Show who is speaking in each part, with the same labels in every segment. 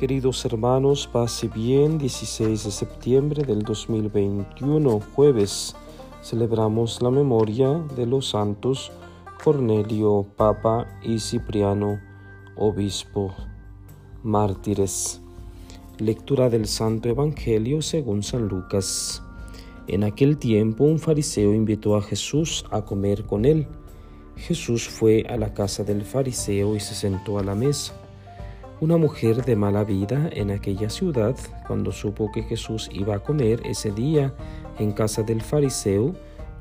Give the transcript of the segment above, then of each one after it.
Speaker 1: Queridos hermanos, pase bien, 16 de septiembre del 2021, jueves, celebramos la memoria de los santos Cornelio, Papa y Cipriano, Obispo, mártires. Lectura del Santo Evangelio según San Lucas. En aquel tiempo un fariseo invitó a Jesús a comer con él. Jesús fue a la casa del fariseo y se sentó a la mesa. Una mujer de mala vida en aquella ciudad, cuando supo que Jesús iba a comer ese día en casa del fariseo,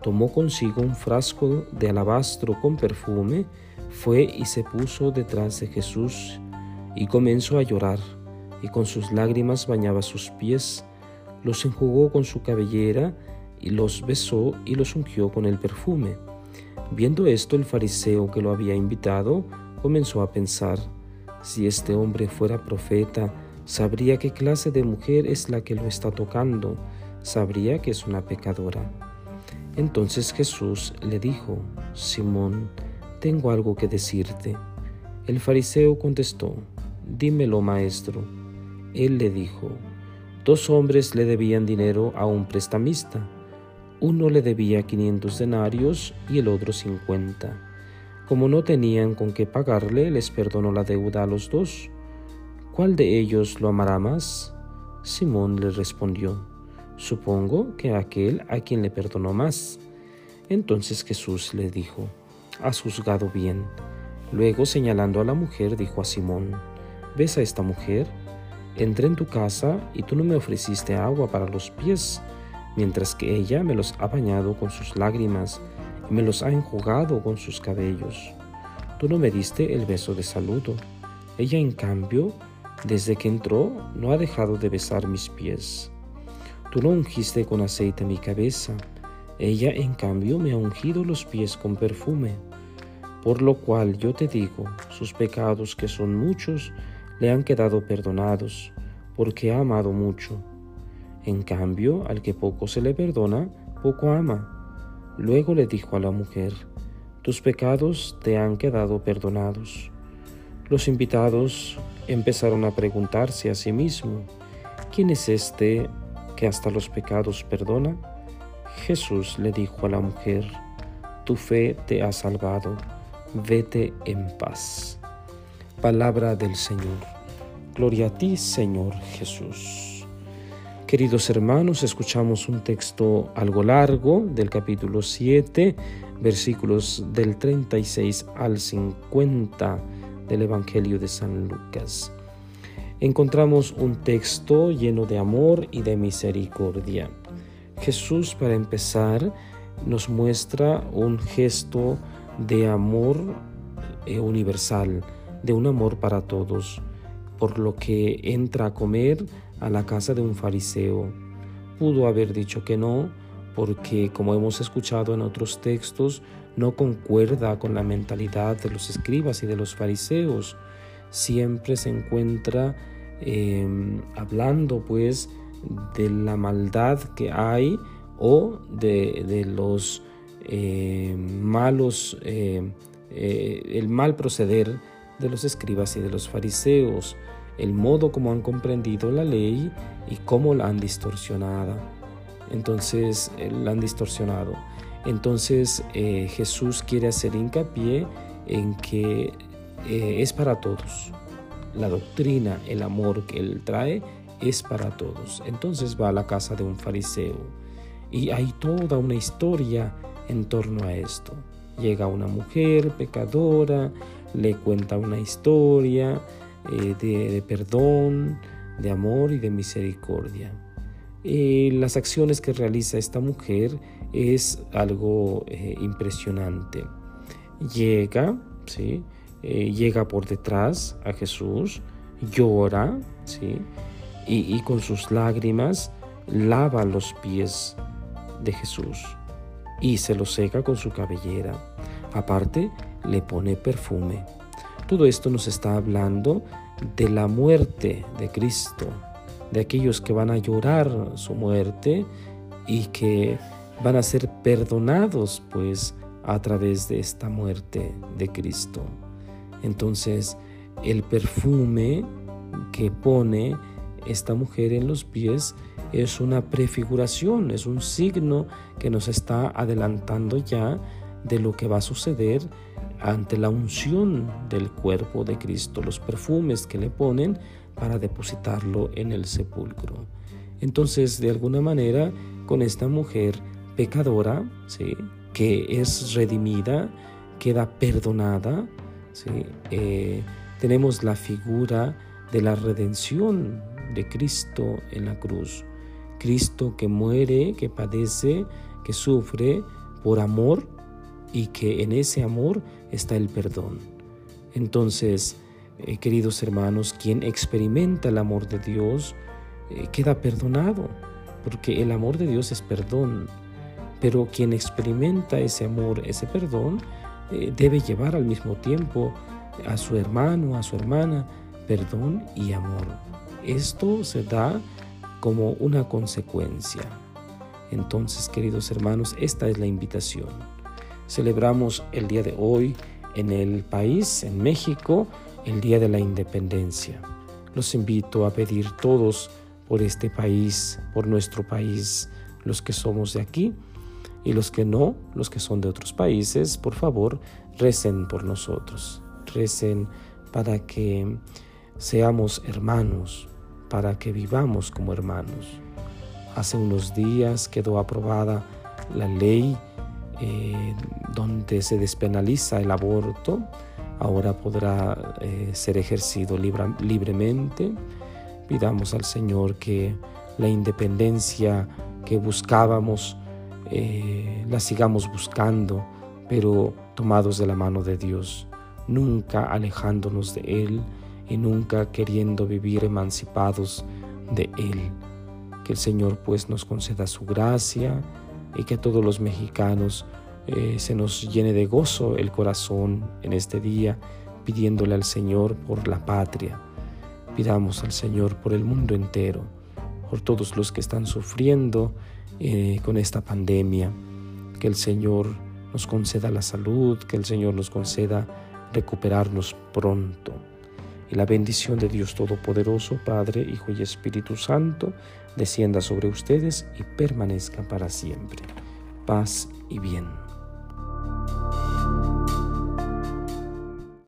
Speaker 1: tomó consigo un frasco de alabastro con perfume, fue y se puso detrás de Jesús y comenzó a llorar, y con sus lágrimas bañaba sus pies, los enjugó con su cabellera, y los besó y los ungió con el perfume. Viendo esto, el fariseo que lo había invitado comenzó a pensar, si este hombre fuera profeta, sabría qué clase de mujer es la que lo está tocando, sabría que es una pecadora. Entonces Jesús le dijo, Simón, tengo algo que decirte. El fariseo contestó, dímelo maestro. Él le dijo, dos hombres le debían dinero a un prestamista. Uno le debía quinientos denarios y el otro cincuenta. Como no tenían con qué pagarle, les perdonó la deuda a los dos. ¿Cuál de ellos lo amará más? Simón le respondió, supongo que aquel a quien le perdonó más. Entonces Jesús le dijo, has juzgado bien. Luego señalando a la mujer, dijo a Simón, ¿ves a esta mujer? Entré en tu casa y tú no me ofreciste agua para los pies, mientras que ella me los ha bañado con sus lágrimas me los ha enjugado con sus cabellos. Tú no me diste el beso de saludo. Ella, en cambio, desde que entró, no ha dejado de besar mis pies. Tú no ungiste con aceite mi cabeza. Ella, en cambio, me ha ungido los pies con perfume. Por lo cual yo te digo, sus pecados, que son muchos, le han quedado perdonados, porque ha amado mucho. En cambio, al que poco se le perdona, poco ama. Luego le dijo a la mujer, tus pecados te han quedado perdonados. Los invitados empezaron a preguntarse a sí mismo, ¿quién es este que hasta los pecados perdona? Jesús le dijo a la mujer, tu fe te ha salvado, vete en paz. Palabra del Señor. Gloria a ti, Señor Jesús. Queridos hermanos, escuchamos un texto algo largo del capítulo 7, versículos del 36 al 50 del Evangelio de San Lucas. Encontramos un texto lleno de amor y de misericordia. Jesús, para empezar, nos muestra un gesto de amor eh, universal, de un amor para todos, por lo que entra a comer a la casa de un fariseo. Pudo haber dicho que no, porque como hemos escuchado en otros textos, no concuerda con la mentalidad de los escribas y de los fariseos. Siempre se encuentra em, hablando pues de la maldad que hay o de, los em, malos, em, eh, el mal proceder de los escribas y de los fariseos el modo como han comprendido la ley y cómo la han distorsionado. Entonces, eh, la han distorsionado. Entonces, eh, Jesús quiere hacer hincapié en que eh, es para todos. La doctrina, el amor que Él trae es para todos. Entonces va a la casa de un fariseo y hay toda una historia en torno a esto. Llega una mujer pecadora, le cuenta una historia, eh, de, perdón, de amor y de misericordia. Eh, las acciones que realiza esta mujer es algo eh, impresionante. Llega, ¿sí? llega por detrás a Jesús, llora, ¿sí? y, y con sus lágrimas lava los pies de Jesús y se los seca con su cabellera. Aparte, le pone perfume. Todo esto nos está hablando de la muerte de Cristo, de aquellos que van a llorar su muerte y que van a ser perdonados pues a través de esta muerte de Cristo. Entonces el perfume que pone esta mujer en los pies es una prefiguración, es un signo que nos está adelantando ya de lo que va a suceder ante la unción del cuerpo de Cristo, los perfumes que le ponen para depositarlo en el sepulcro. Entonces, de alguna manera, con esta mujer pecadora, ¿sí? que es redimida, queda perdonada, ¿sí? Eh, tenemos la figura de la redención de Cristo en la cruz. Cristo que muere, que padece, que sufre por amor y que en ese amor está el perdón. Entonces, eh, queridos hermanos, quien experimenta el amor de Dios eh, queda perdonado, porque el amor de Dios es perdón. Pero quien experimenta ese amor, ese perdón, eh, debe llevar al mismo tiempo a su hermano, a su hermana, perdón y amor. Esto se da como una consecuencia. Entonces, queridos hermanos, esta es la invitación. Celebramos el día de hoy en el país, en México, el Día de la Independencia. Los invito a pedir todos por este país, por nuestro país, los que somos de aquí y los que no, los que son de otros países, por favor, recen por nosotros, recen para que seamos hermanos, para que vivamos como hermanos. Hace unos días quedó aprobada la ley eh, donde se despenaliza el aborto, ahora podrá eh, ser ejercido libremente. Pidamos al Señor que la independencia que buscábamos eh, la sigamos buscando, pero tomados de la mano de Dios, nunca alejándonos de Él y nunca queriendo vivir emancipados de Él. Que el Señor pues nos conceda su gracia y que todos los mexicanos eh, se nos llene de gozo el corazón en este día, pidiéndole al Señor por la patria. Pidamos al Señor por el mundo entero, por todos los que están sufriendo eh, con esta pandemia. Que el Señor nos conceda la salud, que el Señor nos conceda recuperarnos pronto. Y la bendición de Dios Todopoderoso, Padre, Hijo y Espíritu Santo, descienda sobre ustedes y permanezca para siempre. Paz y bien.